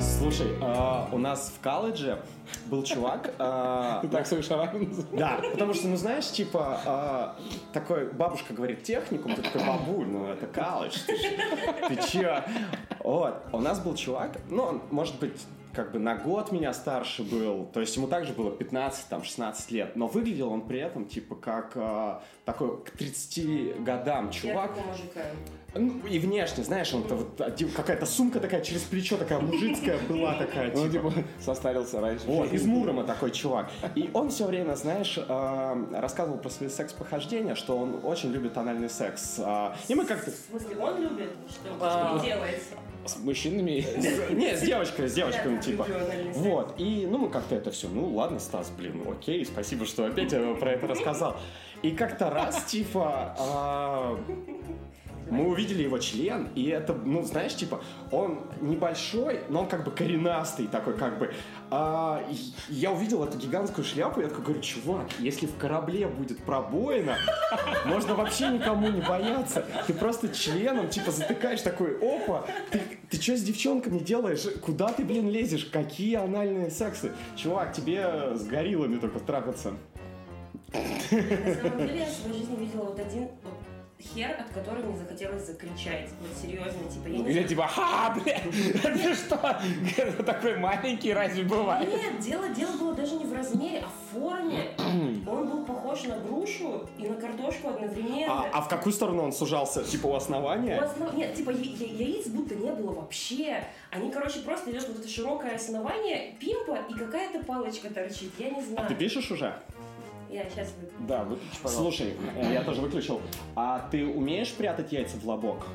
Слушай, а, у нас в колледже был чувак. а, Ты так свою называешь? Да, потому что, ну знаешь, типа, а, такой, бабушка говорит техникум, ты такой, бабуль, ну это колледж, ты, ж- ты чё? Вот, у нас был чувак, ну, он, может быть, как бы на год меня старше был, то есть ему также было 15, там, 16 лет, но выглядел он при этом, типа, как а, такой к 30 годам чувак. Яркого мужика. Ну, и внешне, знаешь, он вот, один- какая-то сумка такая через плечо, такая мужицкая была такая, Ну, типа. типа, состарился раньше. Вот, из Мурома такой чувак. И он все время, знаешь, э, рассказывал про свои секс-похождения, что он очень любит анальный секс. А, И мы как-то... В смысле, он любит, что, А. что делается? С мужчинами Не, с девочками, с девочками, типа. секс. Вот, и, ну, мы как-то это все, ну, ладно, Стас, блин, окей, спасибо, что опять про это рассказал. И как-то раз, типа, а, мы увидели его член, и это, ну, знаешь, типа, он небольшой, но он как бы коренастый такой, как бы. А, я увидел эту гигантскую шляпу, и я такой говорю, чувак, если в корабле будет пробоина, можно вообще никому не бояться. Ты просто членом, типа, затыкаешь такой, опа, ты, ты что с девчонками делаешь? Куда ты, блин, лезешь? Какие анальные сексы? Чувак, тебе с гориллами только трахаться. На самом деле, я в своей жизни видела вот один вот хер, от которого мне захотелось закричать. Вот серьезно, типа, я не Или типа, ха, блядь, ты что? Это такой маленький разве бывает? Нет, дело, дело было даже не в размере, а в форме. Он был похож на грушу и на картошку одновременно. А, а в какую сторону он сужался? Типа у У основания? основ- Нет, типа я- я- яиц будто не было вообще. Они, короче, просто идет вот это широкое основание, пимпа и какая-то палочка торчит. Я не знаю. Ты пишешь уже? Я сейчас вы... Да, выключи, пожалуйста. Слушай, э, я тоже выключил. А ты умеешь прятать яйца в лобок?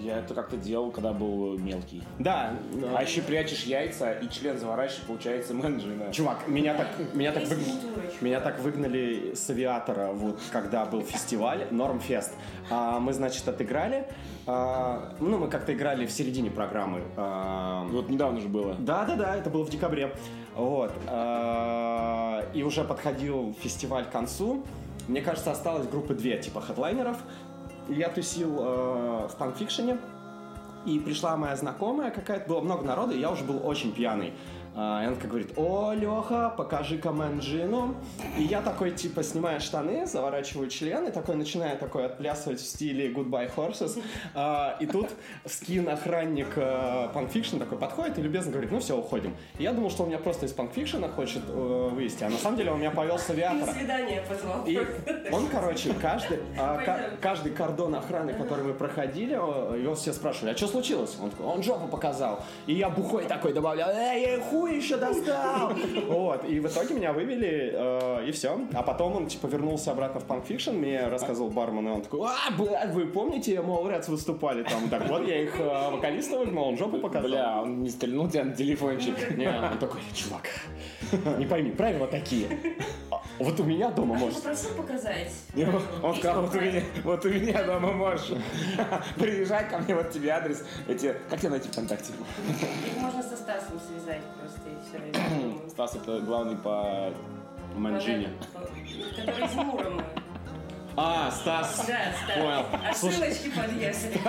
Я это как-то делал, когда был мелкий. Да. А еще прячешь яйца и член заворачиваешь, получается менеджина. Чувак, меня так, меня так, Есть выг- культура, чувак. меня так выгнали с авиатора, вот когда был фестиваль, Нормфест. А, мы, значит, отыграли. а, ну, мы как-то играли в середине программы. а, Вот недавно же было. Да, да, да, это было в декабре. Вот. а, И уже подходил фестиваль к концу. Мне кажется, осталось группы две, типа хедлайнеров. Я тусил э, в панкфикшене. И пришла моя знакомая какая-то, было много народа, и я уже был очень пьяный. А, И она такая говорит, о, Леха, покажи-ка мэнджину. И я такой, типа, снимаю штаны, заворачиваю член, и такой начинаю такой отплясывать в стиле Goodbye Horses. А, И тут скин-охранник Punk Fiction такой подходит и любезно говорит, ну все, уходим. И я думал, что он меня просто из Punk Fiction а хочет э, вывести, а на самом деле он меня повел с авиатора. свидание позвал. И он, короче, каждый, а, каждый кордон охраны, который мы проходили, его все спрашивали, а что случилось? Он он жопу показал. И я бухой такой добавлял, эй, я хуй еще достал. Вот, и в итоге меня вывели, э, и все. А потом он, типа, вернулся обратно в Punk Fiction, мне рассказывал бармен, и он такой, а, блядь, вы помните, Mallrats выступали там? Так вот, я их э, вокалиста выгнал, он жопу показал. Бля, он не стрельнул тебя на телефончик. Не, он такой, чувак, не пойми, правила такие. А Вот у меня дома А может попросил показать? Он сказал, вот у меня, вот у меня дома можешь. Приезжай ко мне, вот тебе адрес. Эти, как тебя найти ВКонтакте? Их можно со Стасом связать просто и все. Стас это главный по Манджине. Который из Мурома. А, Стас. Да, Стас. Понял. А ссылочки подъехали.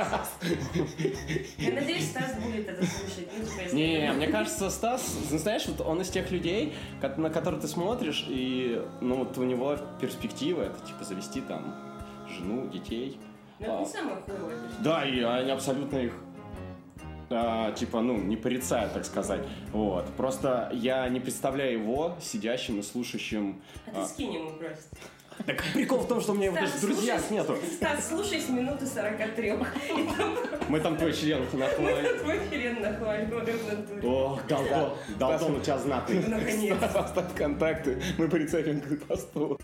Я надеюсь, Стас будет это слушать. Ну, типа, Не, мне кажется, Стас, знаешь, вот он из тех людей, на которых ты смотришь, и ну вот у него перспектива это типа завести там жену, детей. Ну, это А, не самое хуевое. Да, и они абсолютно их а, типа, ну, не порицаю, так сказать. Вот. Просто я не представляю его сидящим и слушающим. А ты скинь ему просто. Так прикол в том, что у меня его даже Стас, в друзьях слушай- нету. Стас, слушай с минуты 43. И там Мы там твой член нахуй. твой хрен нахваливаем в натуре. Ох, Далтон, Далтон у тебя знатный. Наконец. Оставь контакты, мы прицепим к посту.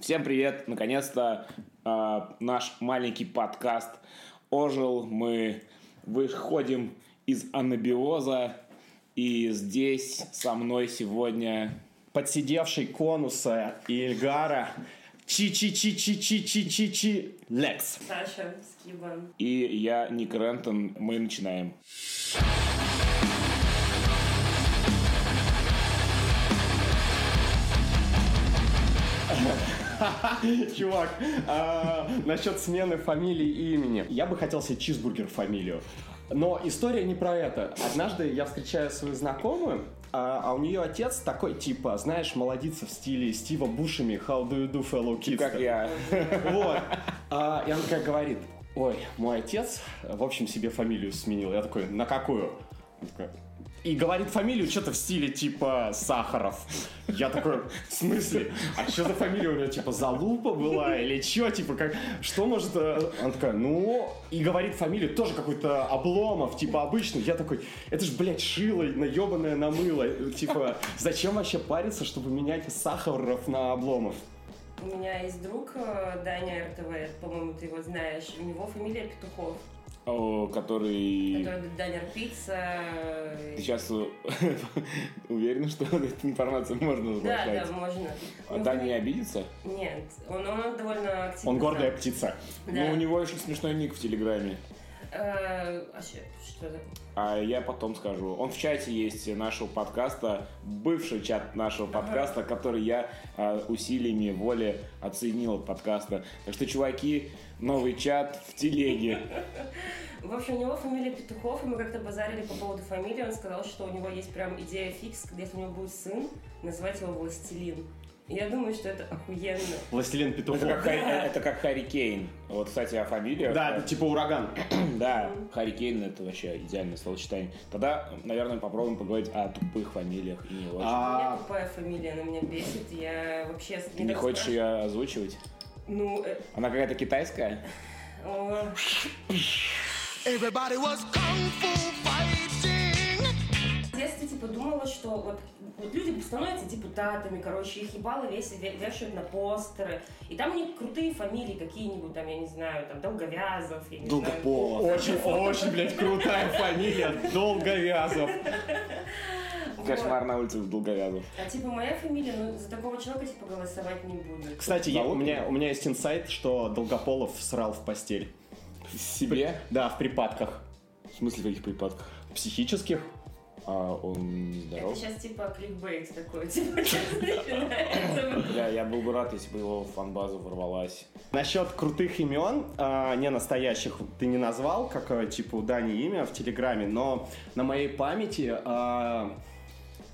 Всем привет! Наконец-то э, наш маленький подкаст ожил. Мы выходим из анабиоза. И здесь со мной сегодня подсидевший конуса и Эльгара Чи-чи-чи-чи-чи-чи-чи-чи Лекс. Саша Скибан. и я, Ник Рентон. Мы начинаем. Чувак, а, насчет смены фамилии и имени. Я бы хотел себе чизбургер фамилию. Но история не про это. Однажды я встречаю свою знакомую, а, а у нее отец такой, типа, знаешь, молодится в стиле Стива Бушами «How do you do, fellow kids?» Как я. Вот. А, и она такая говорит, ой, мой отец, в общем, себе фамилию сменил. Я такой, на какую? Она такая, И говорит фамилию что-то в стиле типа Сахаров. Я такой, в смысле? А что за фамилия у него? Типа Залупа была или что? Типа как, что может... э, Она такая, ну... И говорит фамилию тоже какой-то Обломов, типа обычный. Я такой, это ж, блядь, шило, наебанное на мыло. Типа, зачем вообще париться, чтобы менять Сахаров на Обломов? У меня есть друг э, Даня РТВ, по-моему, ты его знаешь. У него фамилия Петухов. О, который... Который Данер Пицца. э, Ты сейчас уверен, что эту информацию можно Да, разглашать? да, можно. А У него Даня не обидится? Нет, он, он довольно активно... Он гордая птица. Да. Ну, у него очень смешной ник в Телеграме. Э, а что. А я потом скажу. Он в чате есть нашего подкаста, бывший чат нашего подкаста, который я а, усилиями воли оценил от подкаста. Так что, чуваки, новый чат в телеге. В общем, у него фамилия Петухов, и мы как-то базарили по поводу фамилии. Он сказал, что у него есть прям идея фикс, если у него будет сын, назвать его Властелин. Я думаю, что это охуенно. Властелин Петухов. Это как, Харри- это как Харри Кейн. Вот, кстати, о фамилии. Да, это типа ураган. Да, Харри Кейн это вообще идеальное словосочетание. Тогда, наверное, попробуем поговорить о тупых фамилиях и не очень. У меня А, тупая фамилия, она меня бесит. Я вообще... Ты не недавно хочешь ее озвучивать? Ну, э, Она какая-то китайская? Everybody was kung fu fighting. В детстве, типа, думала, что вот, вот люди становятся депутатами, короче, их ебало весь ве- вешают на постеры. И там у них крутые фамилии какие-нибудь, там, я не знаю, там, Долговязов, я не знаю. Очень, очень, блядь, крутая фамилия. Долговязов. Кошмар на улице Долговязов. А типа моя фамилия, ну за такого человека типа голосовать не буду. Кстати, я- у, меня, у меня есть инсайт, что Долгополов срал в постель. Себе? Да, в припадках. В смысле, в каких припадках? Психических. А он не Это сейчас типа кликбейт такой, типа начинается. Я, был бы рад, если бы его фанбаза ворвалась. Насчет крутых имен, а, не настоящих, ты не назвал, как э, типа у Дани имя в Телеграме, но на моей памяти а,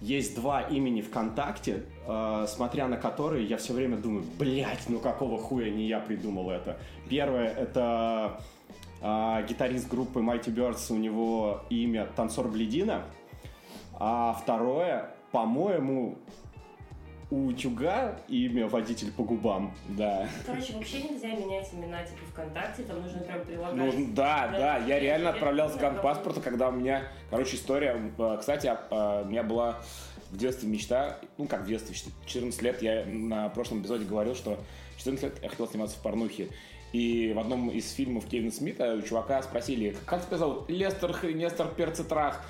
есть два имени ВКонтакте, а, смотря на которые я все время думаю, блять, ну какого хуя не я придумал это. Первое это а, гитарист группы Mighty Birds, у него имя Танцор Бледина, а второе, по-моему, у Утюга имя водитель по губам. Да. Короче, вообще нельзя менять имена типа ВКонтакте, там нужно прям прилагать. Ну да, да, я реально отправлял скан паспорта, когда у меня, короче, история, э, кстати, а, у меня была в детстве мечта, ну как в детстве, в 14 лет, я на прошлом эпизоде говорил, что в 14 лет я хотел сниматься в порнухе. И в одном из фильмов Кевина Смита у чувака спросили, как тебя зовут? Лестер Хренестер Перцетрах.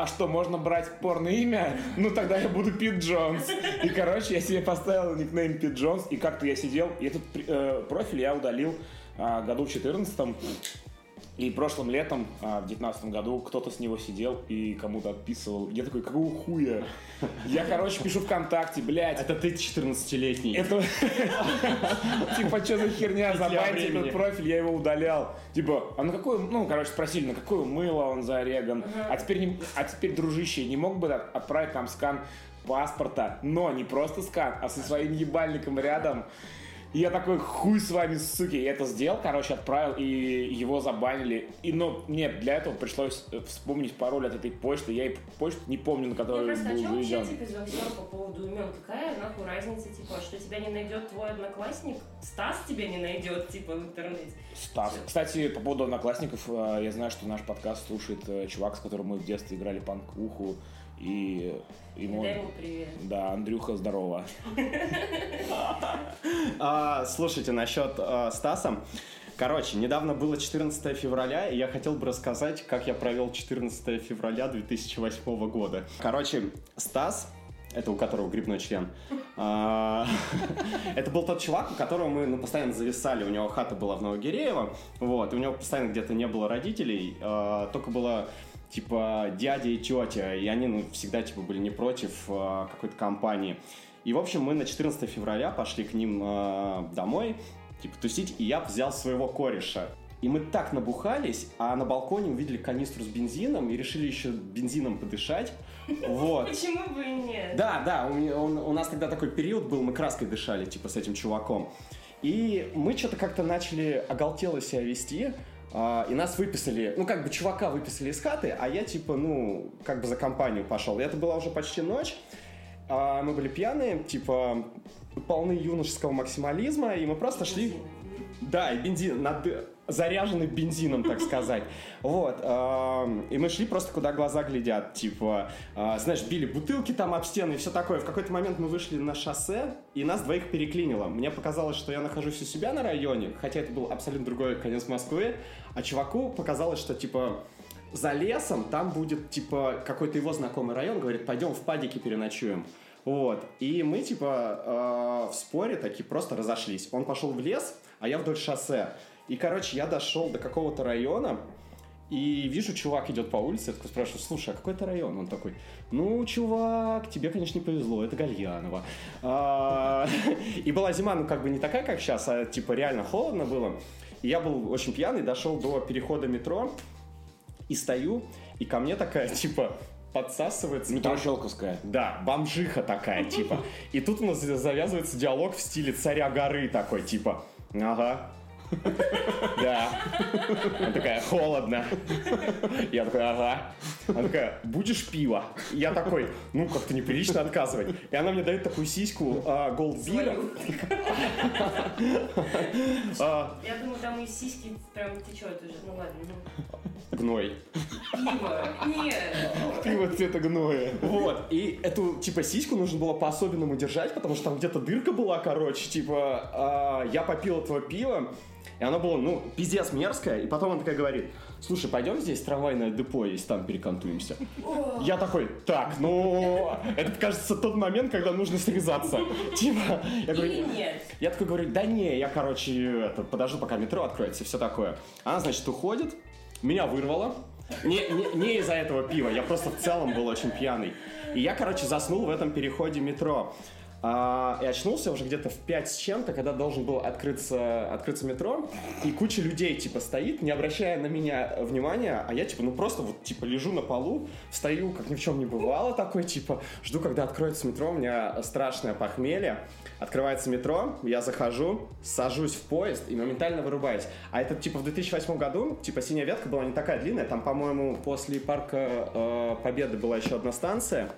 А что, можно брать порно имя? Ну тогда я буду Пит Джонс. И, короче, я себе поставил никнейм Пит Джонс, и как-то я сидел, и этот э, профиль я удалил а, году в 14 и прошлым летом, а, в девятнадцатом году, кто-то с него сидел и кому-то отписывал. Я такой, какого хуя? Я, короче, пишу ВКонтакте, блядь. Это ты 14-летний. Это... Типа, что за херня, забаньте этот профиль, я его удалял. Типа, а на какой, ну, короче, спросили, на какое мыло он зареган. А теперь, не- а теперь, дружище, не мог бы от- отправить нам скан паспорта, но не просто скан, а со своим ебальником рядом. И я такой, хуй с вами, суки. Я это сделал, короче, отправил, и его забанили. И, но мне для этого пришлось э, вспомнить пароль от этой почты. Я и почту не помню, на Ну которую просто, а был вообще, заведен. типа, за всё по поводу имен? Какая нахуй разница, типа, что тебя не найдет твой одноклассник? Стас тебя не найдет, типа, в интернете. Стас. Кстати, по поводу одноклассников, э, я знаю, что наш подкаст слушает э, чувак, с которым мы в детстве играли панк-уху, и ему... Дай ему привет. Да, Андрюха, здорово. А, слушайте, насчет а, Стаса. Короче, недавно было 14 февраля, и я хотел бы рассказать, как я провел 14 февраля 2008 года. Короче, Стас, это у которого грибной член, а, это был тот чувак, у которого мы ну, постоянно зависали. У него хата была в Новогиреево, вот, и у него постоянно где-то не было родителей, только было типа дядя и тетя, и они ну, всегда типа были не против а, какой-то компании. И, в общем, мы на 14 февраля пошли к ним э, домой, типа, тусить, и я взял своего кореша. И мы так набухались, а на балконе увидели канистру с бензином и решили еще бензином подышать. Вот. Почему бы и нет? Да, да, у, он- у нас тогда такой период был, мы краской дышали, типа, с этим чуваком. И мы что-то как-то начали оголтело себя вести, а, и нас выписали, ну, как бы чувака выписали из хаты, а я, типа, ну, как бы за компанию пошел. И это была уже почти ночь, а, мы были пьяные, типа, полны юношеского максимализма, и мы просто шли... Да, и бензин, над- заряженный бензином, так сказать. Вот. эм, И мы шли просто куда глаза глядят. Типа, э, знаешь, били бутылки там об стены и все такое. В какой-то момент мы вышли на шоссе, и нас двоих переклинило. Мне показалось, что я нахожусь у себя на районе, хотя это был абсолютно другой конец Москвы. А чуваку показалось, что, типа, за лесом там будет, типа, какой-то его знакомый район. Говорит, пойдем в падике переночуем. Вот. И мы, типа, э, в споре такие просто разошлись. Он пошел в лес, а я вдоль шоссе. И, короче, я дошел до какого-то района, и вижу, чувак идет по улице, я такой спрашиваю, слушай, а какой это район? Он такой, ну, чувак, тебе, конечно, не повезло, это Гальяново. А, И была зима, ну, как бы не такая, как сейчас, а, типа, реально холодно было. И я был очень пьяный, дошел до перехода метро, и стою, и ко мне такая, типа, подсасывается. Метро бом- Щелковская. да, бомжиха такая, типа. И тут у нас завязывается диалог в стиле царя горы такой, типа, ага, да. Она такая, холодно. Я такой, ага. Она такая, будешь пиво? Я такой, ну, как-то неприлично отказывать. И она мне дает такую сиську а, голдбира. Я думаю, там из сиськи прям течет уже. Ну ладно, ну. гной. Пиво. Нет. Пиво цвета гноя. Вот, и эту, типа, сиську нужно было по-особенному держать, потому что там где-то дырка была, короче, типа, а, я попил этого пива, и оно было, ну, пиздец мерзкое, и потом она такая говорит, слушай, пойдем здесь трамвайное депо есть, там перекантуемся. Я такой, так, ну, это, кажется, тот момент, когда нужно срезаться. Типа, я говорю, Или нет. я такой говорю, да не, я, короче, это, подожду, пока метро откроется и все такое. Она, значит, уходит, меня вырвало. Не, не, не из-за этого пива, я просто в целом был очень пьяный. И я, короче, заснул в этом переходе метро. А, и очнулся уже где-то в 5 с чем-то, когда должен был открыться, открыться метро, и куча людей, типа, стоит, не обращая на меня внимания, а я, типа, ну просто вот, типа, лежу на полу, встаю, как ни в чем не бывало, такой, типа, жду, когда откроется метро, у меня страшное похмелье, открывается метро, я захожу, сажусь в поезд и моментально вырубаюсь. А это, типа, в 2008 году, типа, синяя ветка была не такая длинная, там, по-моему, после парка э, Победы была еще одна станция,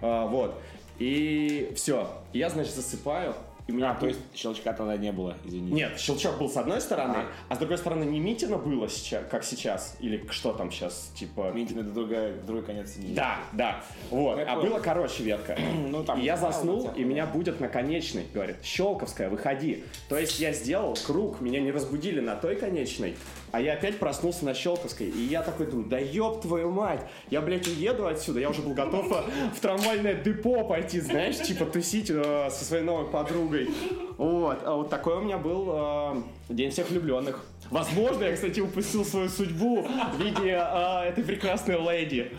А, вот. И все. Я, значит, засыпаю. И меня А, то есть щелчка тогда не было, извини. Нет, щелчок был с одной стороны, а, с другой стороны не Митина было сейчас, как сейчас, или что там сейчас, типа... Митин это другая, другой конец не Да, да, вот, Я а было короче ветка. Ну, там, и я заснул, вот, и меня будет на конечной, говорит, Щелковская, выходи. То есть я сделал круг, меня не разбудили на той конечной, а я опять проснулся на Щелковской. И я такой думаю, да ёб твою мать, я, блядь, уеду отсюда. Я уже был готов э, в трамвайное депо пойти, знаешь, типа тусить э, со своей новой подругой. Вот, а вот такой у меня был э, День всех влюбленных. Возможно, я, кстати, упустил свою судьбу в виде э, этой прекрасной леди.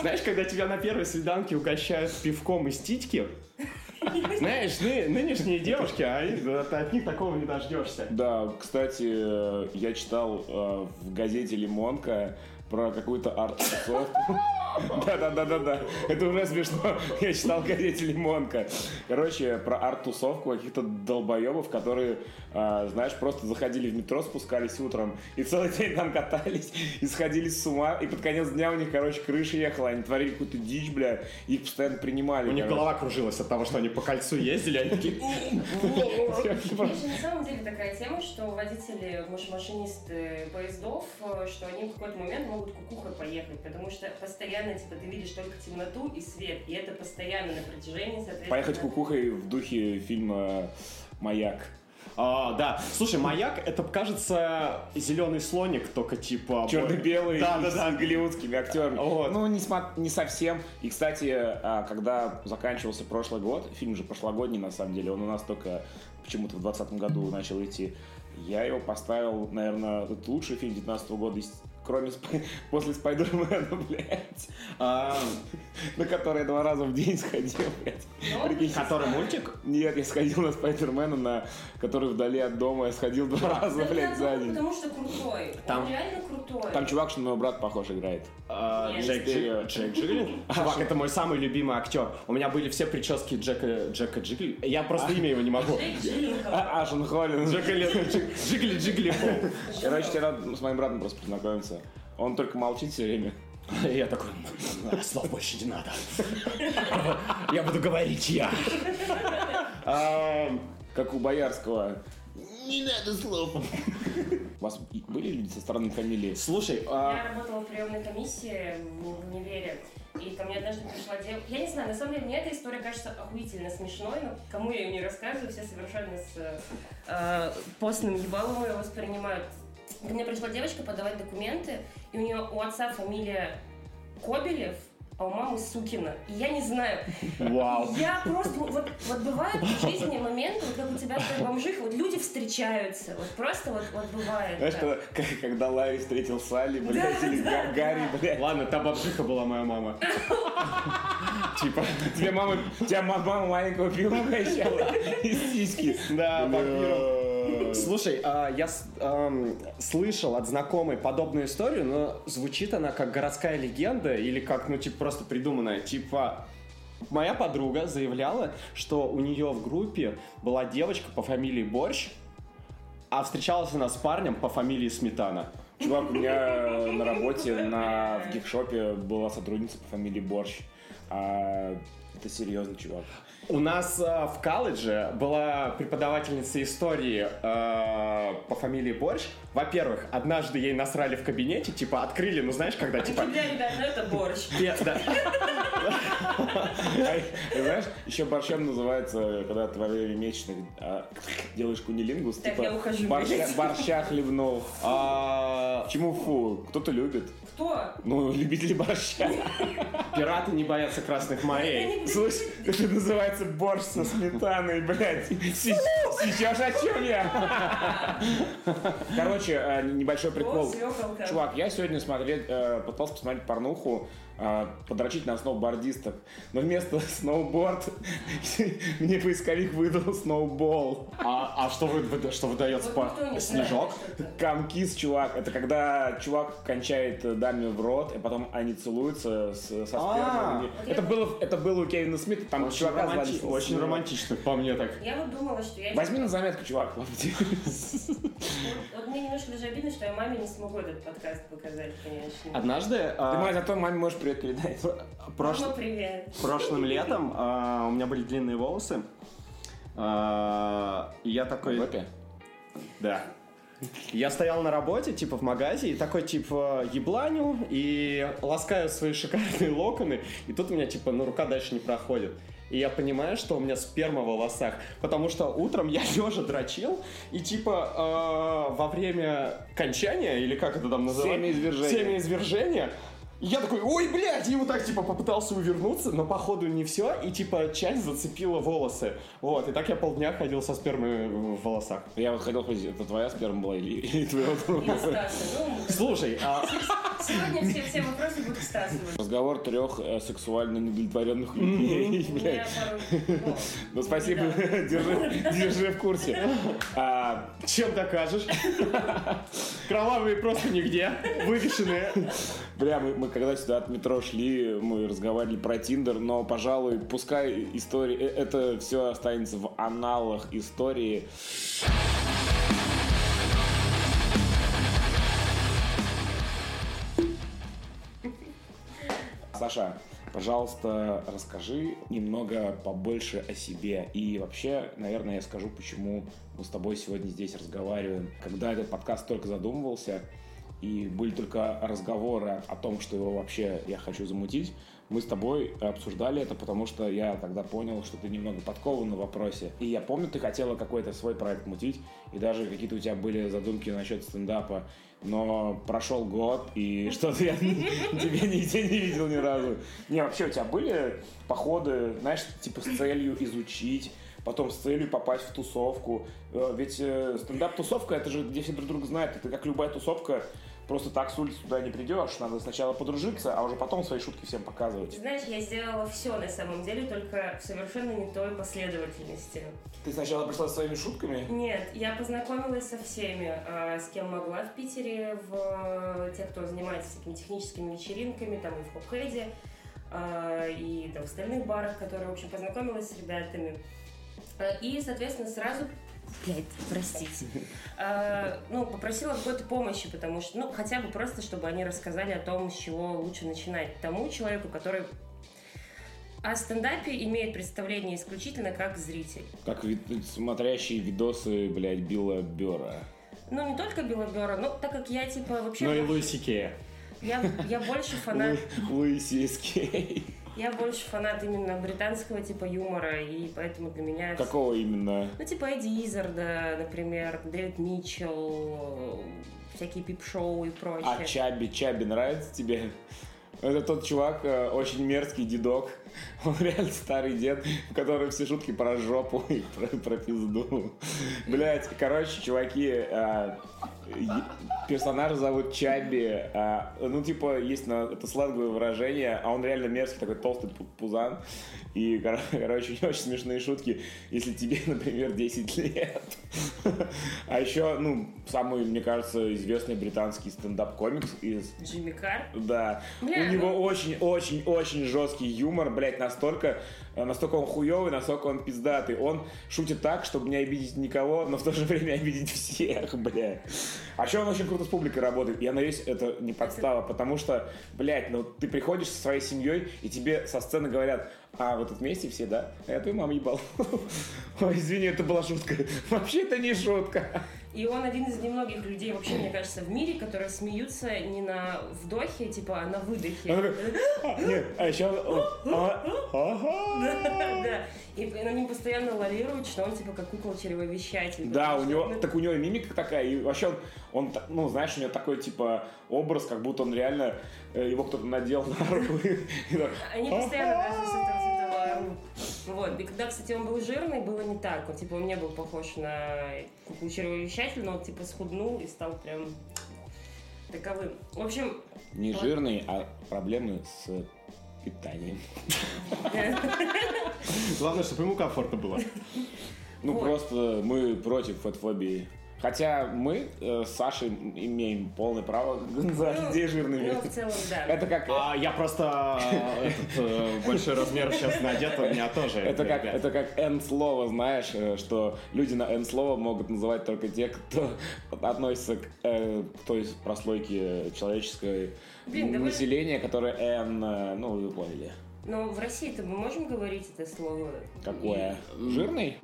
Знаешь, когда тебя на первой свиданке угощают пивком из титьки, знаешь, ны- нынешние девушки, а и- да, ты от них такого не дождешься. Да, кстати, я читал э, в газете «Лимонка» про какую-то арт-тусовку. Да-да-да-да-да. Это уже смешно. Я читал в газете «Лимонка». Короче, про арт-тусовку каких-то долбоебов, которые, э, знаешь, просто заходили в метро, спускались утром и целый день там катались и сходили с ума. И под конец дня у них, короче, крыша ехала. Они творили какую-то дичь, бля. Их постоянно принимали. У них голова кружилась от того, что они по кольцу ездили, они такие... На самом деле такая тема, что водители, маш- машинисты поездов, э, что они в какой-то момент могут кукухой поехать, потому что постоянно, типа, ты видишь только темноту и свет, и это постоянно на протяжении, соответственно... Поехать кукухой в духе фильма «Маяк». А, да, слушай, маяк, это, кажется, зеленый слоник, только типа... черно-белый Да, да, да. с голливудскими актерами. Вот. Ну, не, смо- не совсем. И, кстати, а, когда заканчивался прошлый год, фильм же прошлогодний, на самом деле, он у нас только почему-то в 2020 году начал идти, я его поставил, наверное, это лучший фильм 19 года из кроме Спай- после Спайдермена, блядь, А, на который я два раза в день сходил, блядь. Ну, Прикинь, Который мультик? Нет, я сходил на Спайдермена, на который вдали от дома, я сходил два раза, блядь, я за день. Потому что крутой. Там- Он реально крутой. Там чувак, что на моего брата похож играет. А. Джек Джигли. Джигли? Чувак, это мой самый любимый актер. У меня были все прически Джека, Джека Джигли. Я просто имя его не могу. А, Ашен Холлин. Джека Ли- Джиг- Джигли Джигли. Короче, тебе надо с моим братом просто познакомиться. Он только молчит все время. И я такой, «А, слов больше не надо. Я буду говорить я. Как у Боярского. Не надо слов. У вас были люди со странной фамилией? Слушай, а, Я работала в приемной комиссии в в универе, и ко мне однажды пришла девушка. Я не знаю, на самом деле мне эта история кажется охуительно смешной, но кому я ее не рассказываю, все совершенно с э, постным ебалом ее воспринимают. Ко мне пришла девочка подавать документы, и у нее у отца фамилия Кобелев, а у мамы Сукина. И я не знаю, вау. я просто, вот, вот бывают в жизни моменты, вот как у тебя в бомжих, вот люди встречаются, вот просто вот, вот бывает. Знаешь, так. когда, как- когда Ларри встретил Салли, блядь, или да, Га- да. Гарри, блядь. Ладно, та бабжиха была моя мама. Типа, Тебе мама, тебя мама маленького пива угощала из сиськи. да. Бля. Слушай, а, я слышал от знакомой подобную историю, но звучит она как городская легенда или как, ну, типа, просто придуманная. Типа, моя подруга заявляла, что у нее в группе была девочка по фамилии Борщ, а встречалась она с парнем по фамилии Сметана. Чувак, у меня на работе на, в гикшопе была сотрудница по фамилии Борщ. А, это серьезный чувак. У нас э, в колледже была преподавательница истории э, по фамилии Борщ. Во-первых, однажды ей насрали в кабинете, типа, открыли, ну, знаешь, когда, типа... Ну это борщ. пе- да. И знаешь, еще борщом называется, когда ты во время месячных а, делаешь кунилингус, Так, типа я ухожу, борща, хлебнул. А, Почему фу? Кто-то любит. Кто? Ну, любители борща. Пираты не боятся красных морей. Слушай, это называется борщ со сметаной, блядь. Сейчас о чем я? Короче, э, небольшой прикол. Чувак, я сегодня смотрел, э, пытался посмотреть порнуху, э, подрочить на сноубордистов, но вместо сноуборд мне поисковик выдал сноубол. А, а что, вы, что выдается Вот никто по... не Снежок? Камкис, чувак, это когда чувак кончает э, даме в рот, и потом они целуются с, со А, спермой. Это было, это было у Кевина Смита, там Очень, чувака романти- звали очень романтично, по мне так. Я вот думала, что я... Возьми на заметку, чувак. Вот, вот мне немножко даже обидно, что я маме не смогу этот подкаст показать, конечно. Однажды, Ты, а, мать, зато маме можешь привет передать. привет. прошлым летом а, у меня были длинные волосы, а, и я такой... В? Да. Я стоял на работе, типа в магазе, и такой, типа, ебланю, и ласкаю свои шикарные локоны, и тут у меня, типа, ну, рука дальше не проходит. И я понимаю, что у меня сперма в волосах, потому что утром я лежа дрочил, и, типа, э, во время кончания, или как это там называется? Семяизвержения. Я такой, ой, блядь, и вот так, типа, попытался увернуться, но, походу, не все, и, типа, часть зацепила волосы. Вот, и так я полдня ходил со спермой в волосах. Я вот хотел спросить, это твоя сперма была или, или. Ну, Слушай, а, сегодня все, все вопросы будут к Стасу. Разговор трех э, сексуально неудовлетворенных людей, ну, Ну, спасибо, держи, держи в курсе. А, чем докажешь? Кровавые просто нигде, вывешенные. Бля, мы, мы когда сюда от метро шли, мы разговаривали про Тиндер, но, пожалуй, пускай история, э, это все останется в аналах истории. Саша, пожалуйста, расскажи немного побольше о себе. И вообще, наверное, я скажу, почему мы с тобой сегодня здесь разговариваем. Когда этот подкаст только задумывался, и были только разговоры о том, что его вообще я хочу замутить, мы с тобой обсуждали это, потому что я тогда понял, что ты немного подкован на вопросе. И я помню, ты хотела какой-то свой проект мутить, и даже какие-то у тебя были задумки насчет стендапа. Но прошел год, и что-то я тебя нигде не видел ни разу. Не, вообще у тебя были походы, знаешь, типа с целью изучить, потом с целью попасть в тусовку. Э, Ведь э, стендап-тусовка, это же где все друг друга знают. Это как любая тусовка, просто так с улицы туда не придешь. Надо сначала подружиться, а уже потом свои шутки всем показывать. Ты знаешь, я сделала все на самом деле, только в совершенно не той последовательности. Ты сначала пришла со своими шутками? Нет, я познакомилась со всеми, а, с кем могла в Питере, в те, кто занимается всякими техническими вечеринками, там и в Хопхеде, а, и там, в остальных барах, которые, в общем, познакомилась с ребятами. А, И, соответственно, сразу Блять, простите. А, ну, попросила какой-то помощи, потому что, ну, хотя бы просто, чтобы они рассказали о том, с чего лучше начинать тому человеку, который о стендапе имеет представление исключительно как зритель. Как вид- смотрящие видосы, блядь, Билла Бера. Ну, не только Билла Бёрра, но так как я, типа, вообще... Ну и Луиси Кея. Я, я больше фанат... Луиси Скей. Я больше фанат именно британского типа юмора, и поэтому для меня... Какого именно? Ну, типа Эдди Изарда, например, Дэвид Митчелл, всякие пип-шоу и прочее. А Чаби, Чаби нравится тебе? Это тот чувак, э, очень мерзкий дедок. Он реально старый дед, у которого все шутки про жопу и про, про пизду. Блять, короче, чуваки, е- персонажа зовут Чаби. э, ну, типа, есть на, это сленговое выражение, а он реально мерзкий, такой толстый пу- пузан. И, кор- короче, у него очень смешные шутки, если тебе, например, 10 лет. А еще, ну, самый, мне кажется, известный британский стендап-комикс из Джимми Карр. да. Бля, У него ну- очень-очень-очень жесткий юмор, блядь, настолько, э, настолько он хуёвый, настолько он пиздатый. Он шутит так, чтобы не обидеть никого, но в то же время обидеть всех, блядь. А еще он очень круто с публикой работает. Я надеюсь, это не подстава, потому что, блядь, ну ты приходишь со своей семьей, и тебе со сцены говорят, а, вы тут вместе все, да? А я твою маму ебал. Ой, извини, это была шутка. Вообще это не шутка. И он один из немногих людей, вообще, мне кажется, в мире, которые смеются не на вдохе, типа, а на выдохе. «А, Нет, а еще «А, ага». Да, и на ним постоянно лолируют, что он типа как кукла-чревовещатель. Да, у него, что- так у него и мимика такая, и вообще он, он, ну, знаешь, у него такой, типа, образ, как будто он реально, э, его кто-то надел на руку. Они постоянно орут. Вот. И когда, кстати, он был жирный, было не так. Он, типа, он не был похож на куклу-чревовещатель, но он, типа, схуднул и стал прям таковым. В общем, Не жирный, а проблемы с питанием. Главное, чтобы ему комфортно было. Ну, Вот. просто мы против фотофобии. Хотя мы э, с Сашей имеем полное право называть ну, людей жирными. ну, в целом, да. Это как... А я просто э, этот э, большой размер сейчас надет, у меня тоже. Это как, это как N-слово, знаешь, э, что люди на N-слово могут называть только те, кто относится к, э, к той прослойке человеческой Блин, давай- населения, которое N, э, ну, вы поняли. Но в России-то мы можем говорить это слово? Какое? Жирный?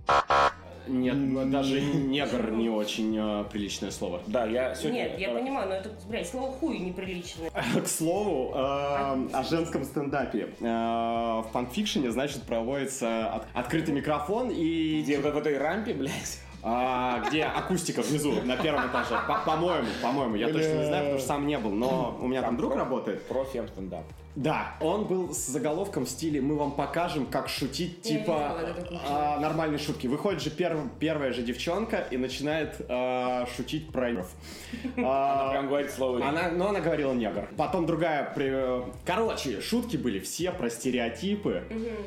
Нет, даже негр не очень э, приличное слово. Да, я сегодня... Нет, я понимаю, но это, блядь, слово хуй неприличное. К слову, э, о женском стендапе. Э, В фанфикшене, значит, проводится от- открытый микрофон и Где в этой рампе, блядь? а, где акустика внизу, на первом этаже. По- По-моему, по-моему, я точно не знаю, потому что сам не был, но у меня там друг работает. Про фем стендап. Да, он был с заголовком в стиле «Мы вам покажем, как шутить, Я типа, а, нормальные шутки». Выходит же перв- первая же девчонка и начинает а, шутить про негров. А, Прям говорит слово. она, но она говорила негр. Потом другая... при- Короче, шутки были все про стереотипы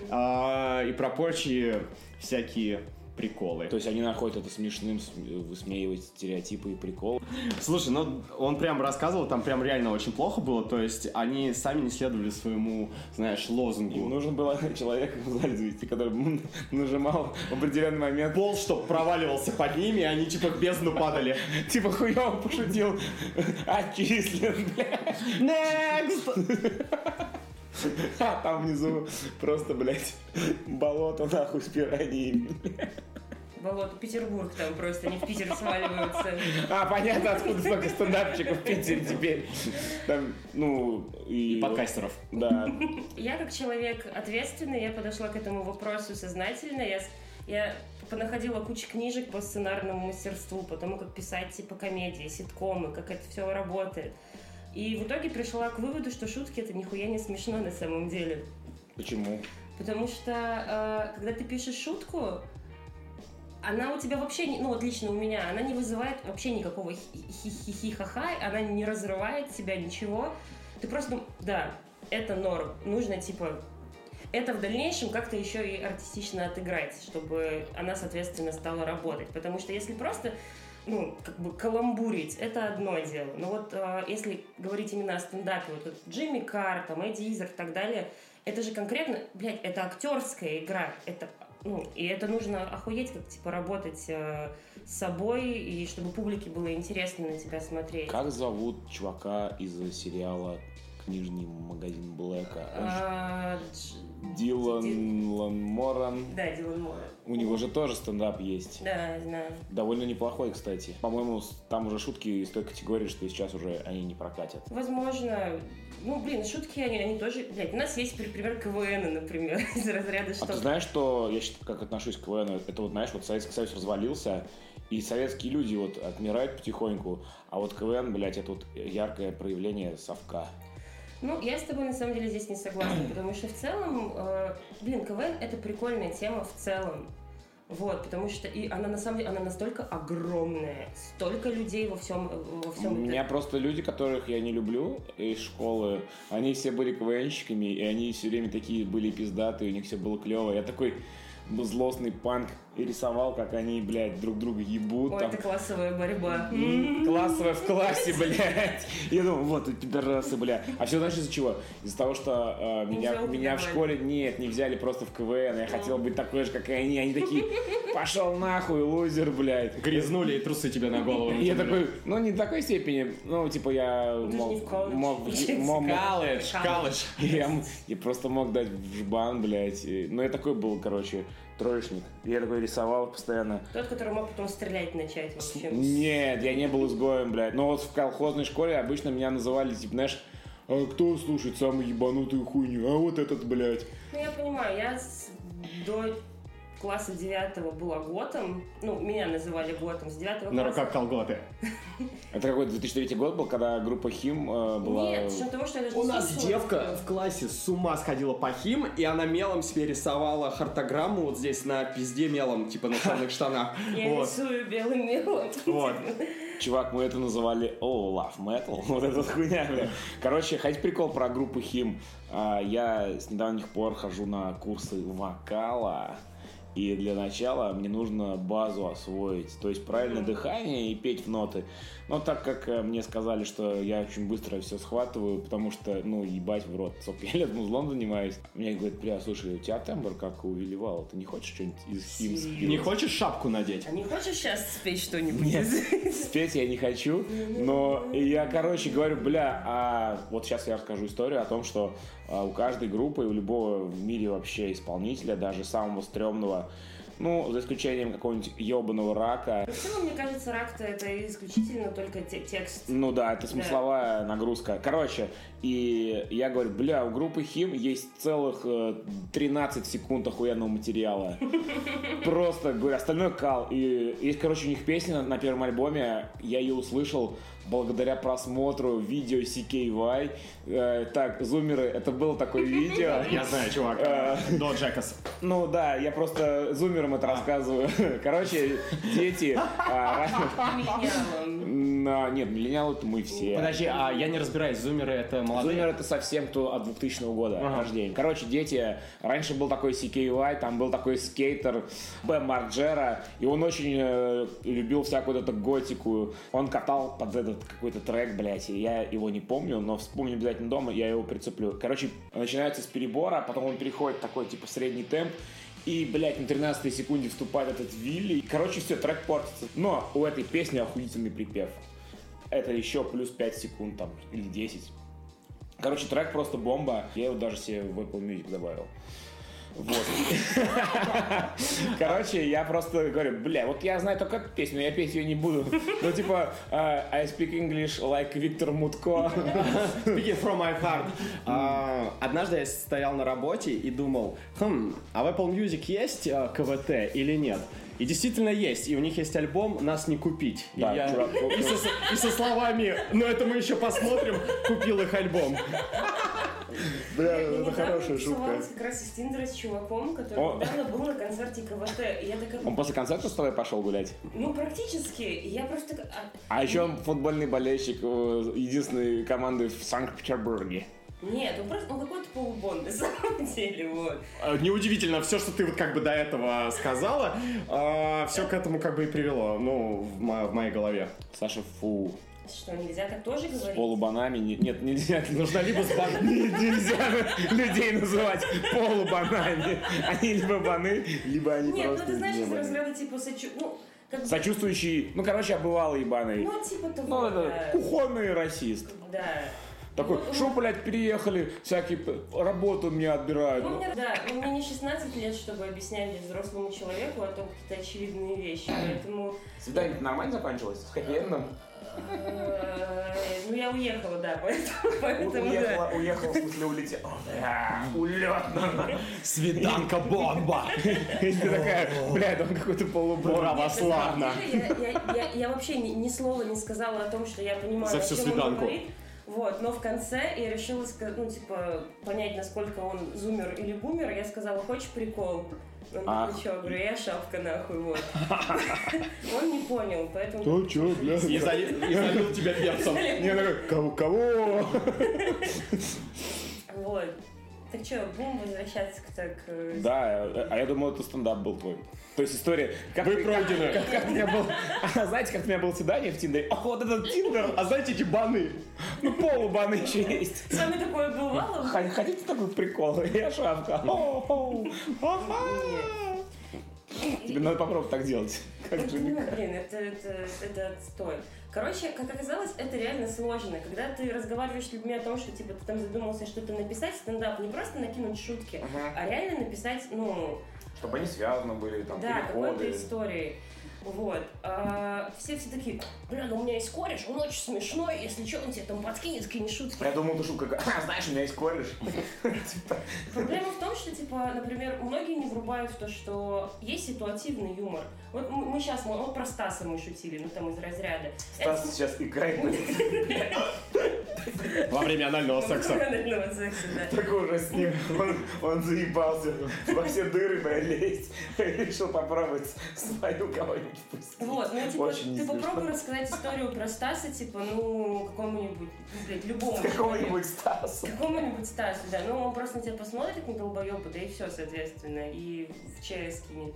а, и про прочие всякие приколы. То есть они находят это смешным, высмеивать стереотипы и приколы. Слушай, ну он прям рассказывал, там прям реально очень плохо было, то есть они сами не следовали своему, знаешь, лозунгу. Им нужно было человека в зале завести, который нажимал в определенный момент. пол, чтоб проваливался под ними, и они типа в бездну падали. Типа хуёво пошутил. Отчислен. Next! А там внизу просто, блядь, болото нахуй с пираньями. Болото Петербург там просто, они в Питер сваливаются. А, понятно, откуда столько стендапчиков в Питере теперь. Там, ну, и... И подкастеров. Да. Я как человек ответственный, я подошла к этому вопросу сознательно. Я, я понаходила кучу книжек по сценарному мастерству, по тому, как писать типа комедии, ситкомы, как это все работает. И в итоге пришла к выводу, что шутки это нихуя не смешно на самом деле. Почему? Потому что э, когда ты пишешь шутку, она у тебя вообще, не, ну вот лично у меня, она не вызывает вообще никакого хи-хи-хи-ха-ха, она не разрывает тебя, ничего. Ты просто, да, это норм. Нужно, типа, это в дальнейшем как-то еще и артистично отыграть, чтобы она, соответственно, стала работать. Потому что если просто ну, как бы каламбурить, это одно дело. Но вот э, если говорить именно о стендапе, вот, Джимми Карр, там, Эдди Изер и так далее, это же конкретно, блядь, это актерская игра, это ну, и это нужно охуеть, как, типа, работать э, с собой, и чтобы публике было интересно на тебя смотреть. Как зовут чувака из сериала «Книжный магазин Блэка»? А, Дилан Ди- Лан Моран. Да, Дилан Моран. У него же тоже стендап есть. Да, знаю. Довольно неплохой, кстати. По-моему, там уже шутки из той категории, что сейчас уже они не прокатят. Возможно, ну, блин, шутки, они, они тоже, блядь, у нас есть, пример КВН, например, из разряда, А что... ты знаешь, что я считаю, как отношусь к КВН? Это вот, знаешь, вот Советский Союз развалился, и советские люди вот отмирают потихоньку, а вот КВН, блядь, это вот яркое проявление совка. Ну, я с тобой на самом деле здесь не согласна, потому что в целом, э, блин, КВН это прикольная тема в целом. Вот, потому что и она на самом деле, она настолько огромная, столько людей во всем, во У всем. меня просто люди, которых я не люблю из школы, они все были КВНщиками, и они все время такие были пиздатые, у них все было клево. Я такой был злостный панк и рисовал, как они, блядь, друг друга ебут. Ой, там. это классовая борьба. Классовая в классе, блядь. Я думаю, вот, эти пидорасы, бля. А все знаешь из-за чего? Из-за того, что э, меня, взял меня в школе, нет, не взяли просто в КВН. Я хотел быть такой же, как и они. Они такие, пошел нахуй, лузер, блядь. Грязнули и трусы тебе на голову. Я такой, ну не в такой степени, ну типа я же мог, Калыш, калыш. я, просто мог дать в жбан, блядь. И- Ну я такой был, короче, троечник. Я такой рисовал постоянно. Тот, который мог потом стрелять начать, в общем. Нет, я не был изгоем, блядь. Но вот в колхозной школе обычно меня называли, типа, знаешь, а кто слушает самую ебанутую хуйню? А вот этот, блядь. Ну, я понимаю, я с- до класса девятого была готом. Ну, меня называли готом. С девятого На класса... руках колготы. Это какой 2003 год был, когда группа Хим э, была... Нет, в того, что я даже У нас девка в классе с ума сходила по хим, и она мелом себе рисовала хартограмму вот здесь на пизде мелом, типа на черных штанах. Я рисую белым мелом. Вот. Чувак, мы это называли oh, love metal. Вот эта хуйня, бля. Короче, хоть прикол про группу Хим. А, Я с недавних пор хожу на курсы вокала. И для начала мне нужно базу освоить, то есть правильное дыхание и петь в ноты. Но так как э, мне сказали, что я очень быстро все схватываю, потому что, ну, ебать в рот, сколько я лет музлом занимаюсь. Мне говорят, бля, слушай, у тебя тембр как у Вилли Валла, ты не хочешь что-нибудь из хим спеть?» Не хочешь шапку надеть? А не хочешь сейчас спеть что-нибудь? Нет, спеть я не хочу, но я, короче, говорю, бля, а вот сейчас я расскажу историю о том, что а, у каждой группы, и у любого в мире вообще исполнителя, даже самого стрёмного, ну, за исключением какого-нибудь ебаного рака, В целом, мне кажется, рак-то это исключительно только те- текст. ну да, это смысловая нагрузка. Короче, и я говорю, бля, у группы Хим есть целых э, 13 секунд охуенного материала. Просто, говорю, остальное кал. И есть, короче, у них песня на первом альбоме, я ее услышал благодаря просмотру видео CKY. Э, так, зумеры, это было такое видео. Я знаю, чувак. Э, До Джекас. Ну да, я просто зумерам это рассказываю. Короче, дети... на- Нет, миллениалы это мы все. Подожди, а я не разбираюсь, зумеры это молодые? Зумер это совсем кто от 2000 года Ага. рождения. Короче, дети, раньше был такой CKY, там был такой скейтер Бэм Марджера, и он очень э, любил всякую вот эту готику. Он катал под этот какой-то трек, блядь, и я его не помню, но вспомню обязательно дома, я его прицеплю. Короче, начинается с перебора, потом он переходит такой, типа, средний темп, и, блядь, на 13 секунде вступает этот Вилли. Короче, все, трек портится. Но у этой песни охуительный припев. Это еще плюс 5 секунд там, или 10. Короче, трек просто бомба. Я его даже себе в Apple Music добавил. Вот. Короче, я просто говорю, бля, вот я знаю только эту песню, я петь ее не буду. Ну, типа, э, I speak English like Виктор Мутко. Speaking from my heart. А, Однажды я стоял на работе и думал, хм, а в Apple Music есть а, КВТ или нет? И действительно есть, и у них есть альбом «Нас не купить». И, Да, я- чувак, и со, и со словами «Ну это мы еще посмотрим» купил их альбом. Бля, Я это недавно хорошая шутка. тусовалась как раз из Тиндера с чуваком, который О. недавно был на концерте КВТ. И я такая, Он после концерта с тобой пошел гулять? ну практически. И я просто а, А еще он футбольный болельщик э, единственной команды в Санкт-Петербурге. Нет, он просто, он какой-то полубон на самом деле, вот. Э, Неудивительно, все, что ты вот как бы до этого сказала, все к этому как бы и привело, ну, в, мо- в моей голове. Саша, фу. Что, нельзя так тоже С говорить? полубанами. не- Нет, нельзя. Нужно либо с бан- Нельзя людей называть полубанами. Они либо баны, либо они Нет, ну просто ты знаешь, баны. разряда типа сочу... Ну, как Сочувствующий, ну, короче, обывалый ебаный. Ну, типа того, Ну, это кухонный расист. Да. Такой, Вот у что, блядь, переехали, всякие работу мне отбирают. Ну, мне, да, но мне не 16 лет, чтобы объяснять взрослому человеку о том какие-то очевидные вещи, поэтому... Свидание нормально закончилось? С хэппи-эндом? э, Ну, я уехала, да, поэтому, поэтому да. уехала, в смысле улетела. Улетно. Свиданка бомба! И ты такая, блядь, он какой-то. Православно! Деле, Я, вообще ни, слова не сказала о том, что я понимаю, За всю свиданку. Вот, но в конце я решила, ну, типа, понять, насколько он зумер или бумер. Я сказала, хочешь прикол? Он такой, что? Говорю, я шапка нахуй, вот. Он не понял, поэтому... Ну чё, бля? И залил, тебя перцем. Не, кого? Вот. Так что, будем возвращаться к так... э, Да, а я думал, это стендап был твой. То есть история... Как Вы ты- пройдены. Как, как у меня был... А, знаете, как у меня было свидание в Тиндере? Ох, вот этот Тиндер! А знаете эти баны? Ну, полубаны еще есть. С вами такое бывало? Хотите такой прикол? Я шапка. Тебе надо попробовать так делать. Как Ну, Джимми блин, это, это, это отстой. Короче, как оказалось, это реально сложно. Когда ты разговариваешь с людьми о том, что типа ты там задумался что-то написать, стендап, не просто накинуть шутки, Ага. а реально написать, ну, Чтобы они связаны были, там, да, какой-то переходы. Вот. А, все все такие, бля, ну у меня есть кореш, он очень смешной, если что, он тебе там подкинет, кинь шутки. Я думал, ты шутка, «А, знаешь, у меня есть кореш. Типа, Проблема в том, что, типа, например, многие не врубают в то, что есть ситуативный юмор. Вот мы, мы сейчас, вот про Стаса мы шутили, ну там из разряда. Стас сейчас икает. Во время анального секса. Анального секса, да. Так уже с ним. Он, он заебался во все дыры пролезть. Решил попробовать свою кого-нибудь. Вот, ну типа, Очень ты не попробуй рассказать историю про Стаса, типа, ну, какому-нибудь, блядь, любому. Какого-нибудь Стаса. Какому-нибудь Стасу, да. Ну, он просто на тебя посмотрит, на долбоеба, да и все, соответственно. И в ЧС кинет.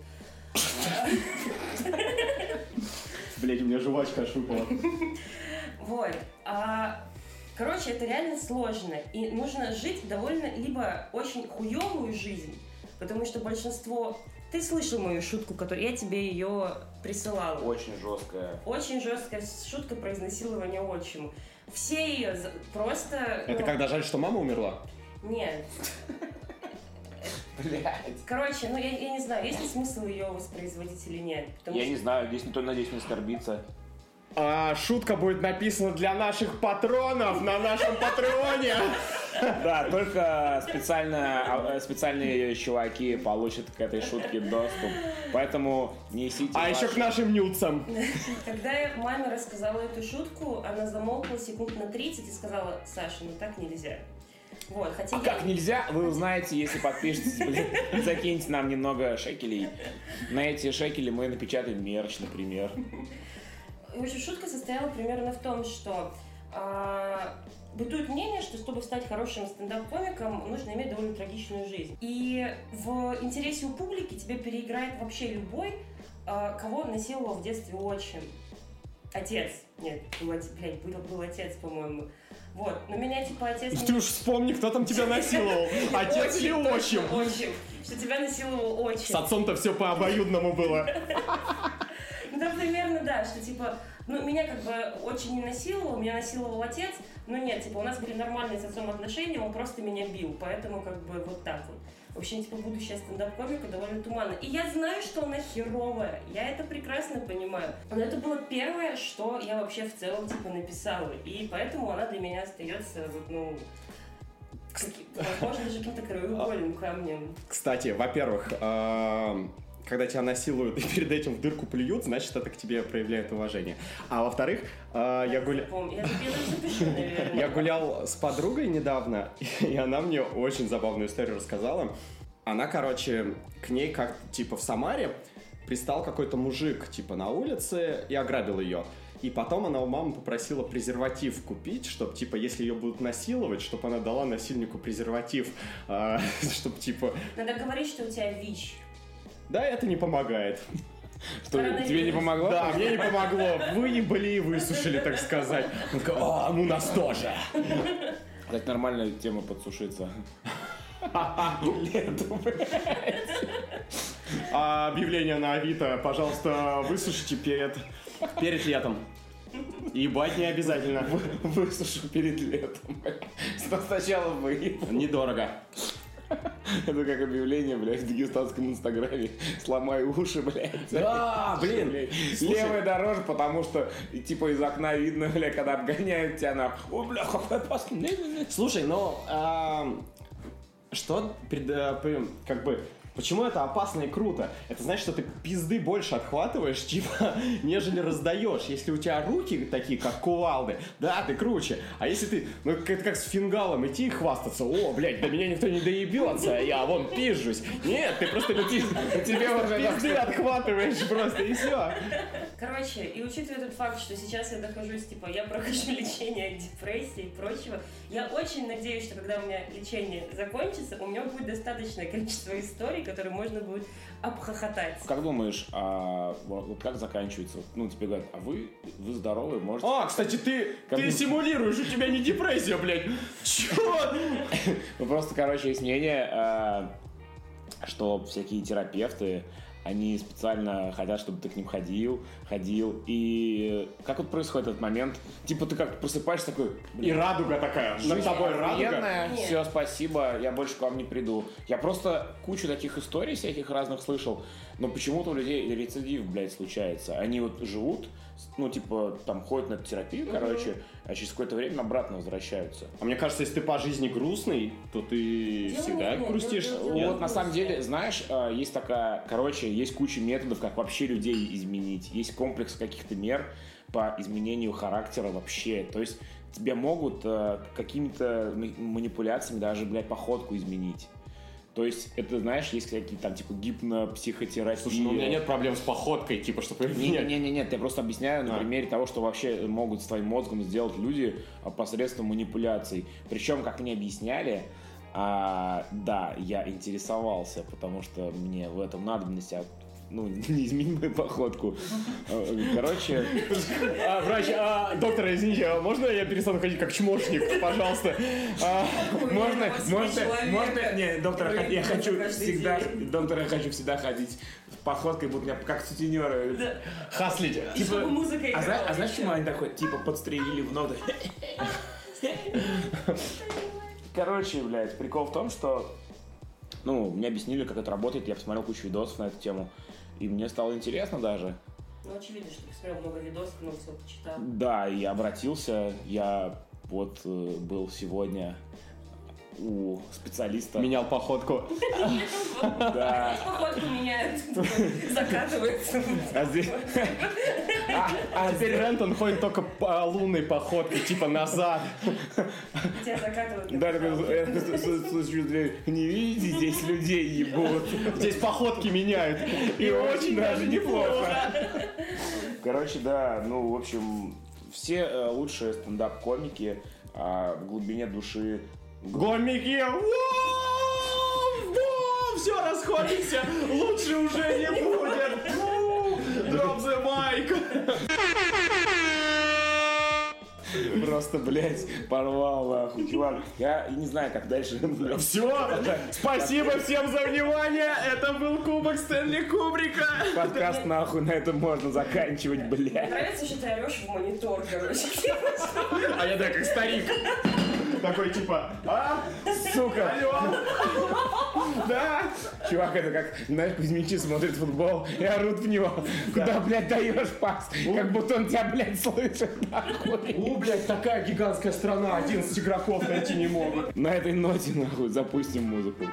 Блять, у меня жвачка аж выпала. Вот. А, короче, это реально сложно. И нужно жить довольно либо очень хуевую жизнь, потому что большинство... Ты слышал мою шутку, которую я тебе ее присылала. Очень жесткая. Очень жесткая шутка про изнасилование отчима. Все ее просто... Это ну, когда жаль, что мама умерла? Нет. Блять. Короче, ну я, я не знаю, есть ли смысл ее воспроизводить или нет. Я что- не знаю, здесь никто, надеюсь, не оскорбится. А, шутка будет написана для наших патронов на нашем патреоне. Да, только специально, а, э, специальные чуваки получат к этой шутке доступ. Поэтому несите А еще ваши- к нашим нюцам. Когда я маме рассказала эту шутку, она замолкла секунд на 30 и сказала, Саша, ну так нельзя. Вот, хотя А я- как нельзя, вы узнаете, если подпишетесь, блин, закиньте нам немного шекелей. На эти шекели мы напечатаем мерч, например. В общем, шутка состояла примерно в том, что а, бытует мнение, что чтобы стать хорошим стендап-комиком, нужно иметь довольно трагичную жизнь. И в интересе у публики тебя переиграет вообще любой, а, кого насиловал в детстве отчим. Отец. Нет, был, блядь, был, был отец, по-моему. Вот, но меня типа отец... Ты уж вспомни, кто там тебя насиловал. Отец или Отчим, Отчим. Что тебя насиловал отчим. С отцом-то все по обоюдному было. Примерно, да, что, типа, ну, меня как бы очень не насиловал, меня насиловал отец, но нет, типа, у нас были нормальные с отцом отношения, он просто меня бил, поэтому, как бы, вот так вот. В общем, типа, будущее стендап-комика довольно туманно. И я знаю, что она херовая, я это прекрасно понимаю. Но это было первое, что я вообще в целом, типа, написала, и поэтому она для меня остается, вот, ну, возможно, даже каким-то краеугольным камнем. Кстати, во-первых, эм, когда тебя насилуют и перед этим в дырку плюют, значит, это к тебе проявляет уважение. А во-вторых, э, я. Помню. Я гулял с подругой недавно, и она мне очень забавную историю рассказала. Она, короче, к ней как, типа, в Самаре пристал какой-то мужик, типа, на улице и ограбил ее. И потом она у мамы попросила презерватив купить, чтобы, типа, если ее будут насиловать, чтобы она дала насильнику презерватив, чтобы, типа, Надо говорить, что у тебя ВИЧ. Да, это не помогает. Что, тебе не помогло? Да, мне не помогло. Выебали и высушили, так сказать. Он такой, а, ну нас тоже. Кстати, нормальная тема подсушиться. А объявление на Авито, пожалуйста, высушите перед, перед летом. Ебать не обязательно. Высушу перед летом. Сначала выебу. Недорого. Это как объявление, блядь, в дагестанском инстаграме. Сломай уши, блядь. Да, блин. Слушай. Левая дорожка, потому что, типа, из окна видно, бля, когда обгоняют тебя на... О, бля, какой опасный. Слушай, ну, что, пред- э, как бы, почему это опасно и круто? Это значит, что ты пизды больше отхватываешь, типа, нежели раздаешь. Если у тебя руки такие, как кувалды, да, ты круче. А если ты, ну, как, как с фингалом идти и хвастаться, о, блядь, до меня никто не доебется, я вон пизжусь. Нет, ты просто Тебе уже пизды отхватываешь просто, и все. Короче, и учитывая тот факт, что сейчас я нахожусь, типа, я прохожу лечение от депрессии и прочего, я очень надеюсь, что когда у меня лечение закончится, у меня будет достаточное количество историй, которые можно будет обхохотать. Как думаешь, а вот вот как заканчивается? Ну, тебе говорят, а вы, вы здоровы, можете... А, кстати, ты, Как ты бы- симулируешь, у тебя не депрессия, блядь. Чё? Ну, просто, короче, есть мнение, э, что всякие терапевты, они специально хотят, чтобы ты к ним ходил, ходил. И как вот происходит этот момент? Типа ты как просыпаешься такой, И радуга такая. Над тобой радуга. Нет. Все, спасибо, я больше к вам не приду. Я просто кучу таких историй всяких разных слышал, но почему-то у людей рецидив, блядь, случается. Они вот живут, ну, типа, там, ходят на терапию, короче, а через какое-то время обратно возвращаются. А мне кажется, если ты по жизни грустный, то ты Дело всегда нет, грустишь. дело- Нет? Вот на самом деле, знаешь, э, есть такая, короче, есть куча методов, как вообще людей изменить. Есть комплекс каких-то мер по изменению характера вообще. То есть тебе могут э, какими-то манипуляциями даже, блядь, походку изменить. То есть это, знаешь, есть какие-то там типа гипнопсихотерапия. Слушай, ну у меня нет проблем с походкой, типа, чтобы. Не-не-не, я просто объясняю на А. примере того, что вообще могут с твоим мозгом сделать люди а, посредством манипуляций. Причем, как мне объясняли, а, да, я интересовался, потому что мне в этом надобность, а, ну, не изменить мою походку. А, Короче, А, врач, а, доктор, извините, а можно я перестану ходить как чмошник, пожалуйста? А, можно, можно, можно, не, доктор, я хочу всегда, день. доктор, я хочу всегда ходить с походкой, будто меня как сутенеры. Да. Хаслить. И чтобы музыка А играла. знаешь, а знаешь, почему они такой, типа, подстрелили в ноги? Короче, блядь, прикол в том, что, ну, мне объяснили, как это работает, я посмотрел кучу видосов на эту тему, и мне стало интересно даже. Ну, очевидно, что ты посмотрел много видосов, много всего почитал. Да, и обратился, я вот э, был сегодня у специалиста. Менял походку. Да. Походку меняют, закатывается. А здесь... А, а теперь Рентон ходит только по лунной походке, типа назад. Тебя закатывают. Да, дверь, не видите, здесь людей ебут. Здесь походки меняют. И очень даже неплохо. Короче, да, ну, в общем, все э, лучшие стендап-комики а, в глубине души... Гомики! Все, расходимся! Лучше уже не будет! Drop the mic! Просто, блядь, порвал, нахуй, чувак. Я не знаю, как дальше. Все! Спасибо всем за внимание! Это был Кубок Стэнли Кубрика! Подкаст, нахуй, на этом можно заканчивать, блядь. нравится, что ты орешь в монитор, короче. А я да, как старик. Такой типа, а? Сука! Да? Чувак, это как, знаешь, Кузьмичи смотрит футбол и орут в него. Куда, блядь, даешь пас? Как будто он тебя, блядь, слышит. У, блядь, такая гигантская страна, 11 игроков найти не могут. На этой ноте, нахуй, запустим музыку.